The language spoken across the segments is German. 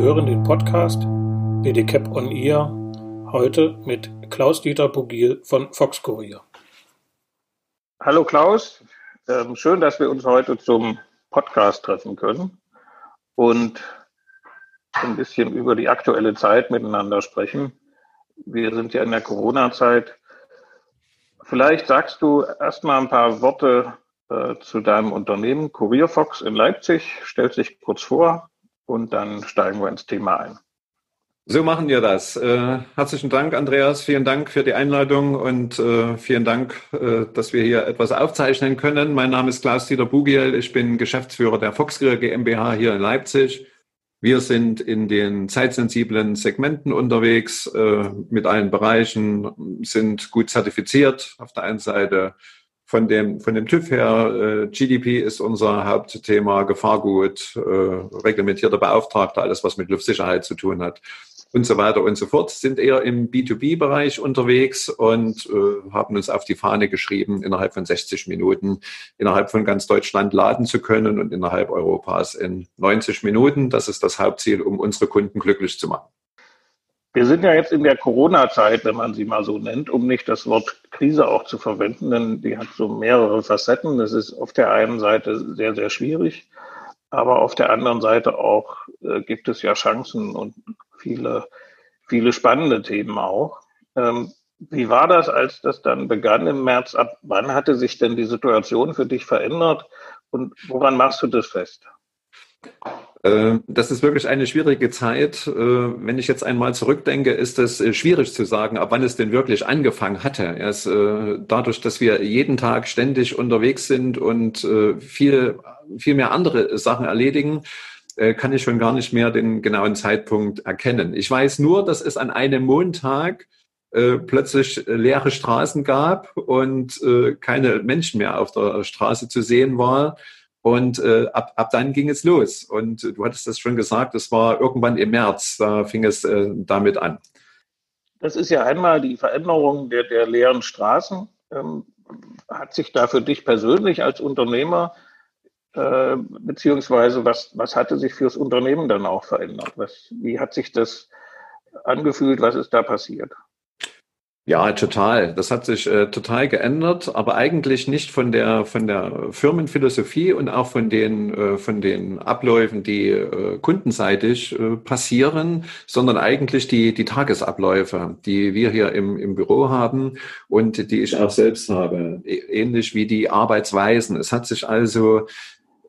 hören den Podcast BDCAP on Ear heute mit Klaus-Dieter Bugil von Fox Courier. Hallo Klaus, ähm, schön, dass wir uns heute zum Podcast treffen können und ein bisschen über die aktuelle Zeit miteinander sprechen. Wir sind ja in der Corona-Zeit. Vielleicht sagst du erstmal ein paar Worte äh, zu deinem Unternehmen Courier Fox in Leipzig. Stellst dich kurz vor und dann steigen wir ins Thema ein. So machen wir das. Äh, herzlichen Dank, Andreas. Vielen Dank für die Einladung und äh, vielen Dank, äh, dass wir hier etwas aufzeichnen können. Mein Name ist Klaus-Dieter Bugiel. Ich bin Geschäftsführer der Foxgrill GmbH hier in Leipzig. Wir sind in den zeitsensiblen Segmenten unterwegs äh, mit allen Bereichen, sind gut zertifiziert. Auf der einen Seite von dem, von dem TÜV her, äh, GDP ist unser Hauptthema, Gefahrgut, äh, reglementierter Beauftragter, alles was mit Luftsicherheit zu tun hat und so weiter und so fort, sind eher im B2B-Bereich unterwegs und äh, haben uns auf die Fahne geschrieben, innerhalb von 60 Minuten innerhalb von ganz Deutschland laden zu können und innerhalb Europas in 90 Minuten. Das ist das Hauptziel, um unsere Kunden glücklich zu machen. Wir sind ja jetzt in der Corona-Zeit, wenn man sie mal so nennt, um nicht das Wort Krise auch zu verwenden, denn die hat so mehrere Facetten. Das ist auf der einen Seite sehr, sehr schwierig, aber auf der anderen Seite auch äh, gibt es ja Chancen und viele, viele spannende Themen auch. Ähm, wie war das, als das dann begann im März? Ab wann hatte sich denn die Situation für dich verändert und woran machst du das fest? Äh, das ist wirklich eine schwierige Zeit. Äh, wenn ich jetzt einmal zurückdenke, ist es äh, schwierig zu sagen, ab wann es denn wirklich angefangen hatte. Erst dadurch, dass wir jeden Tag ständig unterwegs sind und viel, viel mehr andere Sachen erledigen, kann ich schon gar nicht mehr den genauen Zeitpunkt erkennen. Ich weiß nur, dass es an einem Montag plötzlich leere Straßen gab und keine Menschen mehr auf der Straße zu sehen war und äh, ab, ab dann ging es los. Und äh, du hattest das schon gesagt, es war irgendwann im März, da fing es äh, damit an. Das ist ja einmal die Veränderung der, der leeren Straßen. Ähm, hat sich da für dich persönlich als Unternehmer, äh, beziehungsweise was, was hatte sich fürs Unternehmen dann auch verändert? Was, wie hat sich das angefühlt? Was ist da passiert? Ja, total. Das hat sich äh, total geändert, aber eigentlich nicht von der von der Firmenphilosophie und auch von den äh, von den Abläufen, die äh, kundenseitig äh, passieren, sondern eigentlich die die Tagesabläufe, die wir hier im im Büro haben und die ich auch selbst habe, ähnlich wie die Arbeitsweisen. Es hat sich also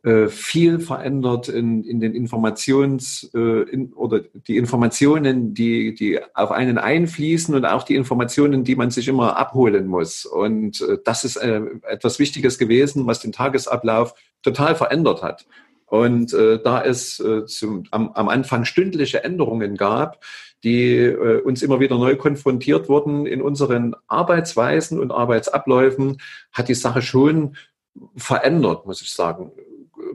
äh, viel verändert in, in den Informations- äh, in, oder die Informationen, die, die auf einen einfließen und auch die Informationen, die man sich immer abholen muss. Und äh, das ist äh, etwas Wichtiges gewesen, was den Tagesablauf total verändert hat. Und äh, da es äh, zum, am, am Anfang stündliche Änderungen gab, die äh, uns immer wieder neu konfrontiert wurden in unseren Arbeitsweisen und Arbeitsabläufen, hat die Sache schon verändert, muss ich sagen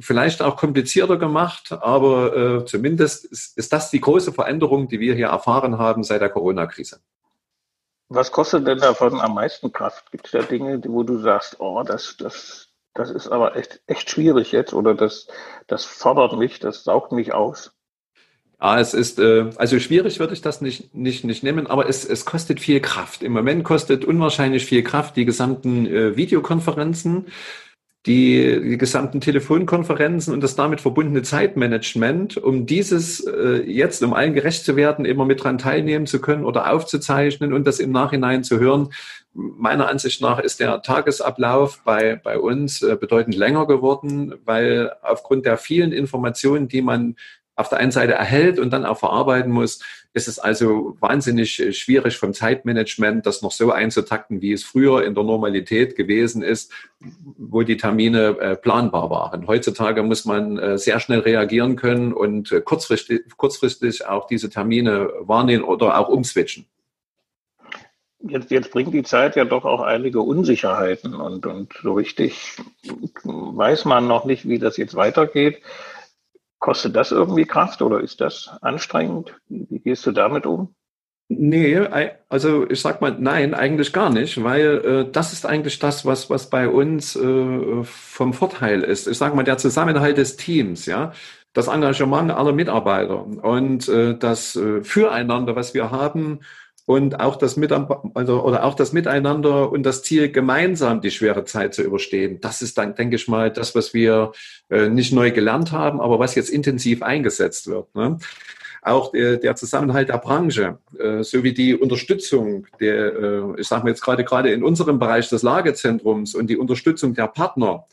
vielleicht auch komplizierter gemacht, aber äh, zumindest ist, ist das die große Veränderung, die wir hier erfahren haben seit der Corona-Krise. Was kostet denn davon am meisten Kraft? Gibt es da Dinge, wo du sagst, oh, das, das, das ist aber echt, echt schwierig jetzt oder das, das fordert mich, das saugt mich aus? Ja, es ist, äh, also schwierig würde ich das nicht, nicht, nicht nehmen, aber es, es kostet viel Kraft. Im Moment kostet unwahrscheinlich viel Kraft die gesamten äh, Videokonferenzen die, die gesamten Telefonkonferenzen und das damit verbundene Zeitmanagement, um dieses äh, jetzt, um allen gerecht zu werden, immer mit dran teilnehmen zu können oder aufzuzeichnen und das im Nachhinein zu hören. Meiner Ansicht nach ist der Tagesablauf bei, bei uns äh, bedeutend länger geworden, weil aufgrund der vielen Informationen, die man auf der einen Seite erhält und dann auch verarbeiten muss, ist es also wahnsinnig äh, schwierig vom Zeitmanagement, das noch so einzutakten, wie es früher in der Normalität gewesen ist, wo die Termine äh, planbar waren. Heutzutage muss man äh, sehr schnell reagieren können und kurzfristig, kurzfristig auch diese Termine wahrnehmen oder auch umswitchen. Jetzt, jetzt bringt die Zeit ja doch auch einige Unsicherheiten und, und so richtig weiß man noch nicht, wie das jetzt weitergeht. Kostet das irgendwie Kraft oder ist das anstrengend? Wie, gehst du damit um? Nee, also ich sag mal, nein, eigentlich gar nicht, weil äh, das ist eigentlich das, was, was bei uns äh, vom Vorteil ist. Ich sage mal, der Zusammenhalt des Teams, ja, das Engagement aller Mitarbeiter und äh, das äh, Füreinander, was wir haben und auch das also, oder auch das Miteinander und das Ziel, gemeinsam die schwere Zeit zu überstehen. Das ist dann, denke ich mal, das, was wir äh, nicht neu gelernt haben, aber was jetzt intensiv eingesetzt wird. Ne? auch der, der Zusammenhalt der Branche äh, sowie die Unterstützung der, äh, ich sage mal jetzt gerade gerade in unserem Bereich des Lagezentrums und die Unterstützung der Partner,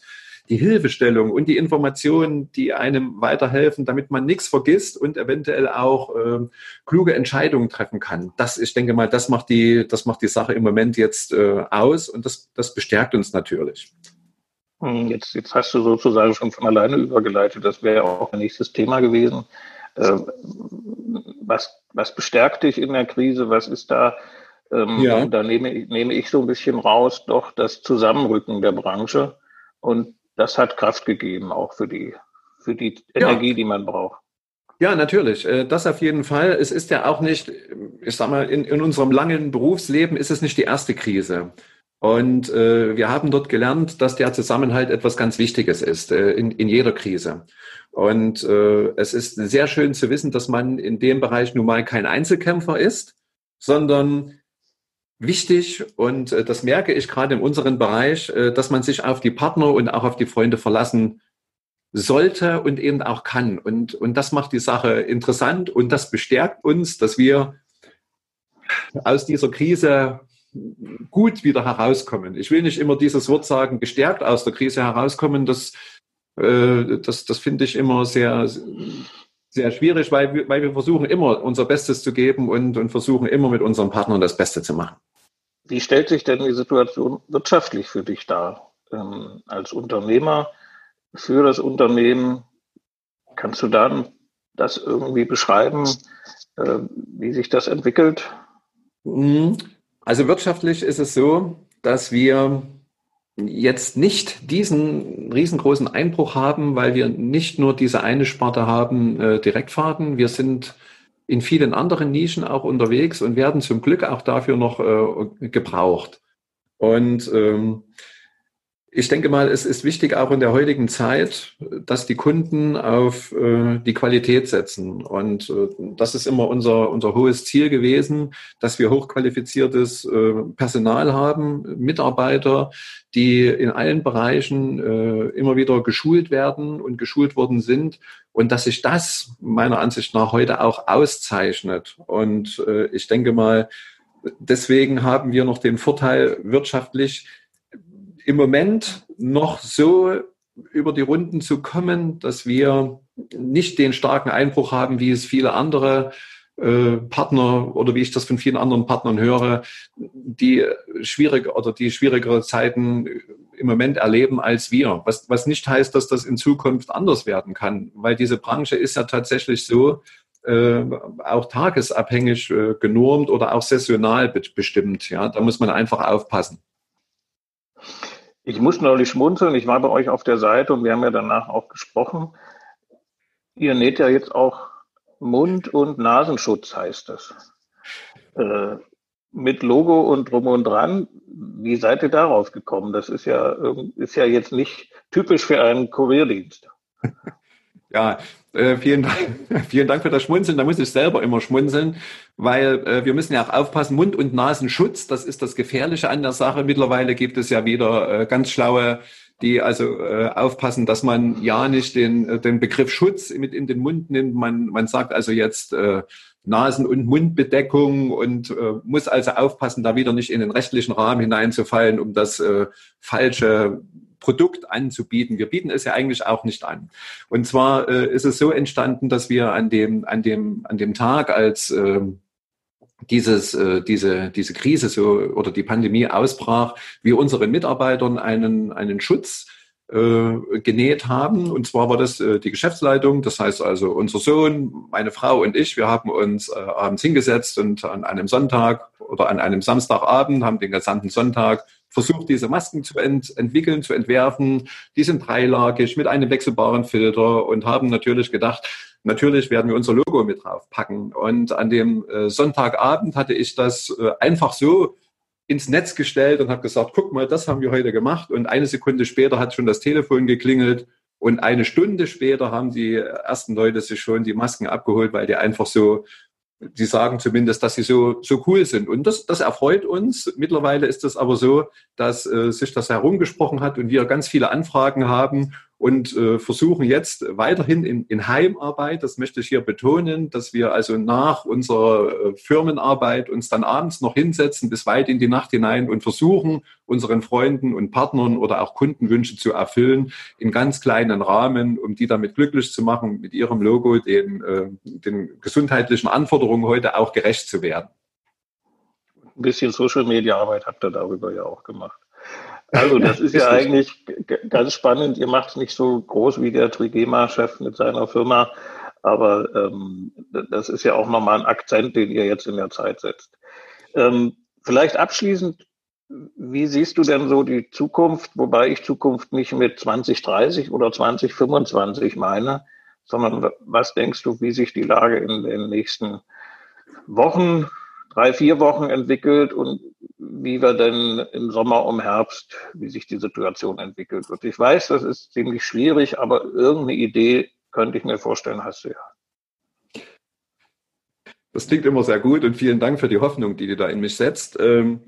die Hilfestellung und die Informationen, die einem weiterhelfen, damit man nichts vergisst und eventuell auch äh, kluge Entscheidungen treffen kann. Das, ich denke mal, das macht die, das macht die Sache im Moment jetzt äh, aus und das, das bestärkt uns natürlich. Hm, jetzt, jetzt hast du sozusagen schon von alleine übergeleitet. Das wäre auch ein nächstes Thema gewesen. Äh, was, was bestärkt dich in der Krise? Was ist da? Ähm, ja. Da nehme, nehme ich so ein bisschen raus, doch das Zusammenrücken der Branche. Und das hat Kraft gegeben, auch für die, für die Energie, ja. die man braucht. Ja, natürlich. Äh, das auf jeden Fall. Es ist ja auch nicht, ich sag mal, in, in unserem langen Berufsleben ist es nicht die erste Krise. Und äh, wir haben dort gelernt, dass der Zusammenhalt etwas ganz Wichtiges ist äh, in, in jeder Krise. Und äh, es ist sehr schön zu wissen, dass man in dem Bereich nun mal kein Einzelkämpfer ist, sondern wichtig, und äh, das merke ich gerade in unserem Bereich, äh, dass man sich auf die Partner und auch auf die Freunde verlassen sollte und eben auch kann. Und, und das macht die Sache interessant und das bestärkt uns, dass wir aus dieser Krise gut wieder herauskommen. Ich will nicht immer dieses Wort sagen, gestärkt aus der Krise herauskommen. Das äh, das, das finde ich immer sehr, sehr schwierig, weil wir, weil wir versuchen immer unser Bestes zu geben und, und versuchen immer mit unseren Partnern das Beste zu machen. Wie stellt sich denn die Situation wirtschaftlich für dich dar? Ähm, als Unternehmer für das Unternehmen, kannst du dann das irgendwie beschreiben, äh, wie sich das entwickelt? Mhm. Also wirtschaftlich ist es so, dass wir jetzt nicht diesen riesengroßen Einbruch haben, weil wir nicht nur diese eine Sparte haben, äh, Direktfahrten. Wir sind in vielen anderen Nischen auch unterwegs und werden zum Glück auch dafür noch äh, gebraucht. Und ähm, ich denke mal, es ist wichtig auch in der heutigen Zeit, dass die Kunden auf äh, die Qualität setzen. Und äh, das ist immer unser, unser hohes Ziel gewesen, dass wir hochqualifiziertes äh, Personal haben, Mitarbeiter, die in allen Bereichen äh, immer wieder geschult werden und geschult worden sind. Und dass sich das meiner Ansicht nach heute auch auszeichnet. Und äh, ich denke mal, deswegen haben wir noch den Vorteil wirtschaftlich, im Moment noch so über die Runden zu kommen, dass wir nicht den starken Einbruch haben, wie es viele andere äh, Partner oder wie ich das von vielen anderen Partnern höre, die schwierige oder die schwierigere Zeiten im Moment erleben als wir. Was, was nicht heißt, dass das in Zukunft anders werden kann, weil diese Branche ist ja tatsächlich so, äh, auch tagesabhängig äh, genormt oder auch saisonal bestimmt. Ja, da muss man einfach aufpassen. Ich muss neulich schmunzeln. Ich war bei euch auf der Seite und wir haben ja danach auch gesprochen. Ihr näht ja jetzt auch Mund- und Nasenschutz, heißt das. Äh, mit Logo und drum und dran. Wie seid ihr darauf gekommen? Das ist ja, ist ja jetzt nicht typisch für einen Kurierdienst. Ja, äh, vielen, Dank, vielen Dank für das Schmunzeln. Da muss ich selber immer schmunzeln, weil äh, wir müssen ja auch aufpassen, Mund- und Nasenschutz, das ist das Gefährliche an der Sache. Mittlerweile gibt es ja wieder äh, ganz schlaue, die also äh, aufpassen, dass man ja nicht den, äh, den Begriff Schutz mit in den Mund nimmt. Man, man sagt also jetzt äh, Nasen- und Mundbedeckung und äh, muss also aufpassen, da wieder nicht in den rechtlichen Rahmen hineinzufallen, um das äh, falsche Produkt anzubieten. Wir bieten es ja eigentlich auch nicht an. Und zwar äh, ist es so entstanden, dass wir an dem, an dem, an dem Tag, als äh, dieses, äh, diese, diese Krise so oder die Pandemie ausbrach, wir unseren Mitarbeitern einen, einen Schutz äh, genäht haben. Und zwar war das äh, die Geschäftsleitung, das heißt also unser Sohn, meine Frau und ich, wir haben uns äh, abends hingesetzt und an einem Sonntag oder an einem Samstagabend haben den gesamten Sonntag versucht, diese Masken zu ent entwickeln, zu entwerfen. Die sind dreilagig mit einem wechselbaren Filter und haben natürlich gedacht, natürlich werden wir unser Logo mit drauf packen. Und an dem äh, Sonntagabend hatte ich das äh, einfach so ins Netz gestellt und habe gesagt, guck mal, das haben wir heute gemacht. Und eine Sekunde später hat schon das Telefon geklingelt. Und eine Stunde später haben die ersten Leute sich schon die Masken abgeholt, weil die einfach so die sagen zumindest, dass sie so, so cool sind. Und das, das erfreut uns. Mittlerweile ist es aber so, dass äh, sich das herumgesprochen hat und wir ganz viele Anfragen haben und äh, versuchen jetzt weiterhin in, in Heimarbeit, das möchte ich hier betonen, dass wir also nach unserer äh, Firmenarbeit uns dann abends noch hinsetzen bis weit in die Nacht hinein und versuchen, unseren Freunden und Partnern oder auch Kundenwünsche zu erfüllen in ganz kleinen Rahmen, um die damit glücklich zu machen, mit ihrem Logo den, äh, den gesundheitlichen Anforderungen heute auch gerecht zu werden. Ein bisschen Social Media Arbeit habt ihr darüber ja auch gemacht. Also das ist ja eigentlich ganz spannend. Ihr macht es nicht so groß wie der Trigema-Chef mit seiner Firma, aber ähm, das ist ja auch nochmal ein Akzent, den ihr jetzt in der Zeit setzt. Ähm, vielleicht abschließend, wie siehst du denn so die Zukunft, wobei ich Zukunft nicht mit 2030 oder 2025 meine, sondern was denkst du, wie sich die Lage in den nächsten Wochen, drei, vier Wochen entwickelt und wie wir denn im Sommer um Herbst, wie sich die Situation entwickelt wird. Ich weiß, das ist ziemlich schwierig, aber irgendeine Idee könnte ich mir vorstellen, hast du ja. Das klingt immer sehr gut und vielen Dank für die Hoffnung, die du da in mich setzt. Ähm,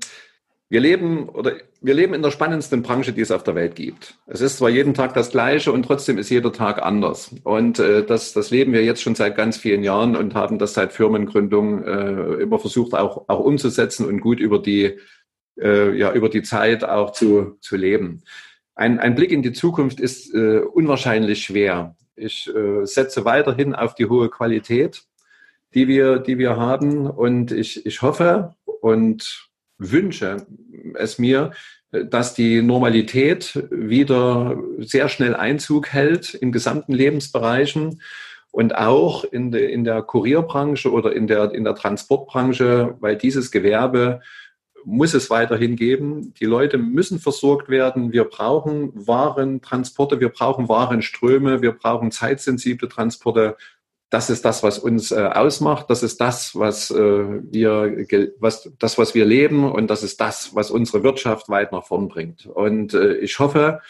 wir leben oder wir leben in der spannendsten Branche, die es auf der Welt gibt. Es ist zwar jeden Tag das Gleiche und trotzdem ist jeder Tag anders. Und äh, das, das leben wir jetzt schon seit ganz vielen Jahren und haben das seit Firmengründung äh, immer versucht auch, auch umzusetzen und gut über die, äh, ja, über die Zeit auch zu, zu leben. Ein, ein Blick in die Zukunft ist äh, unwahrscheinlich schwer. Ich äh, setze weiterhin auf die hohe Qualität, die wir, die wir haben. Und ich, ich hoffe und wünsche es mir, dass die Normalität wieder sehr schnell Einzug hält in gesamten Lebensbereichen und auch in, de, in der Kurierbranche oder in der, in der Transportbranche, weil dieses Gewerbe muss es weiterhin geben. Die Leute müssen versorgt werden. Wir brauchen Warentransporte, wir brauchen Warenströme, wir brauchen zeitsensible Transporte das ist das, was uns äh, ausmacht. Das ist das, was äh, wir, was, das, was wir leben und das ist das, was unsere Wirtschaft weit nach vorn bringt. Und äh, ich hoffe,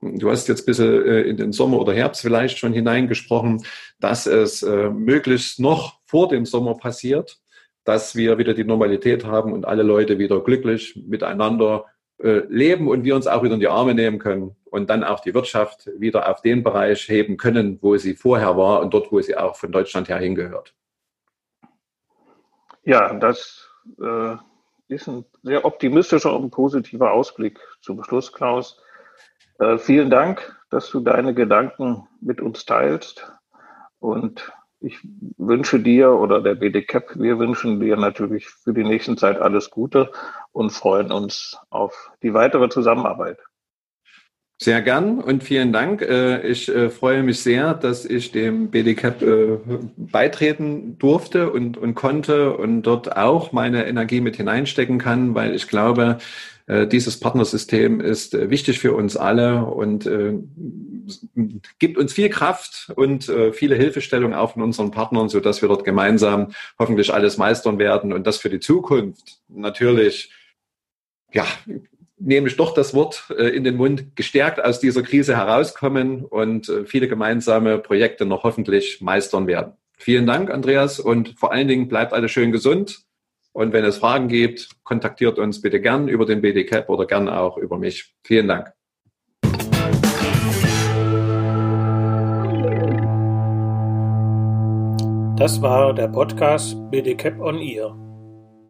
du hast jetzt ein bisschen äh, in den Sommer oder Herbst vielleicht schon hineingesprochen, dass es äh, möglichst noch vor dem Sommer passiert, dass wir wieder die Normalität haben und alle Leute wieder glücklich miteinander leben und wir uns auch wieder in die Arme nehmen können und dann auch die Wirtschaft wieder auf den Bereich heben können, wo sie vorher war und dort, wo sie auch von Deutschland her hingehört. Ja, das äh, ist ein sehr optimistischer und positiver Ausblick zum Schluss, Klaus. Äh, vielen Dank, dass du deine Gedanken mit uns teilst und ich wünsche dir oder der BDCAP, wir wünschen dir natürlich für die nächste Zeit alles Gute und freuen uns auf die weitere Zusammenarbeit. Sehr gern und vielen Dank. Äh, ich äh, freue mich sehr, dass ich dem BDCAP äh, beitreten durfte und, und konnte und dort auch meine Energie mit hineinstecken kann, weil ich glaube, dieses Partnersystem ist wichtig für uns alle und gibt uns viel Kraft und viele Hilfestellungen auch von unseren Partnern, so dass wir dort gemeinsam hoffentlich alles meistern werden und das für die Zukunft natürlich ja, nehme ich doch das Wort äh, in den Mund, gestärkt aus dieser Krise herauskommen und äh, viele gemeinsame Projekte noch hoffentlich meistern werden. Vielen Dank, Andreas, und vor allen Dingen bleibt alle schön gesund. Und wenn es Fragen gibt, kontaktiert uns bitte gern über den BDCAP oder gern auch über mich. Vielen Dank. Das war der Podcast BDCAP on Ear.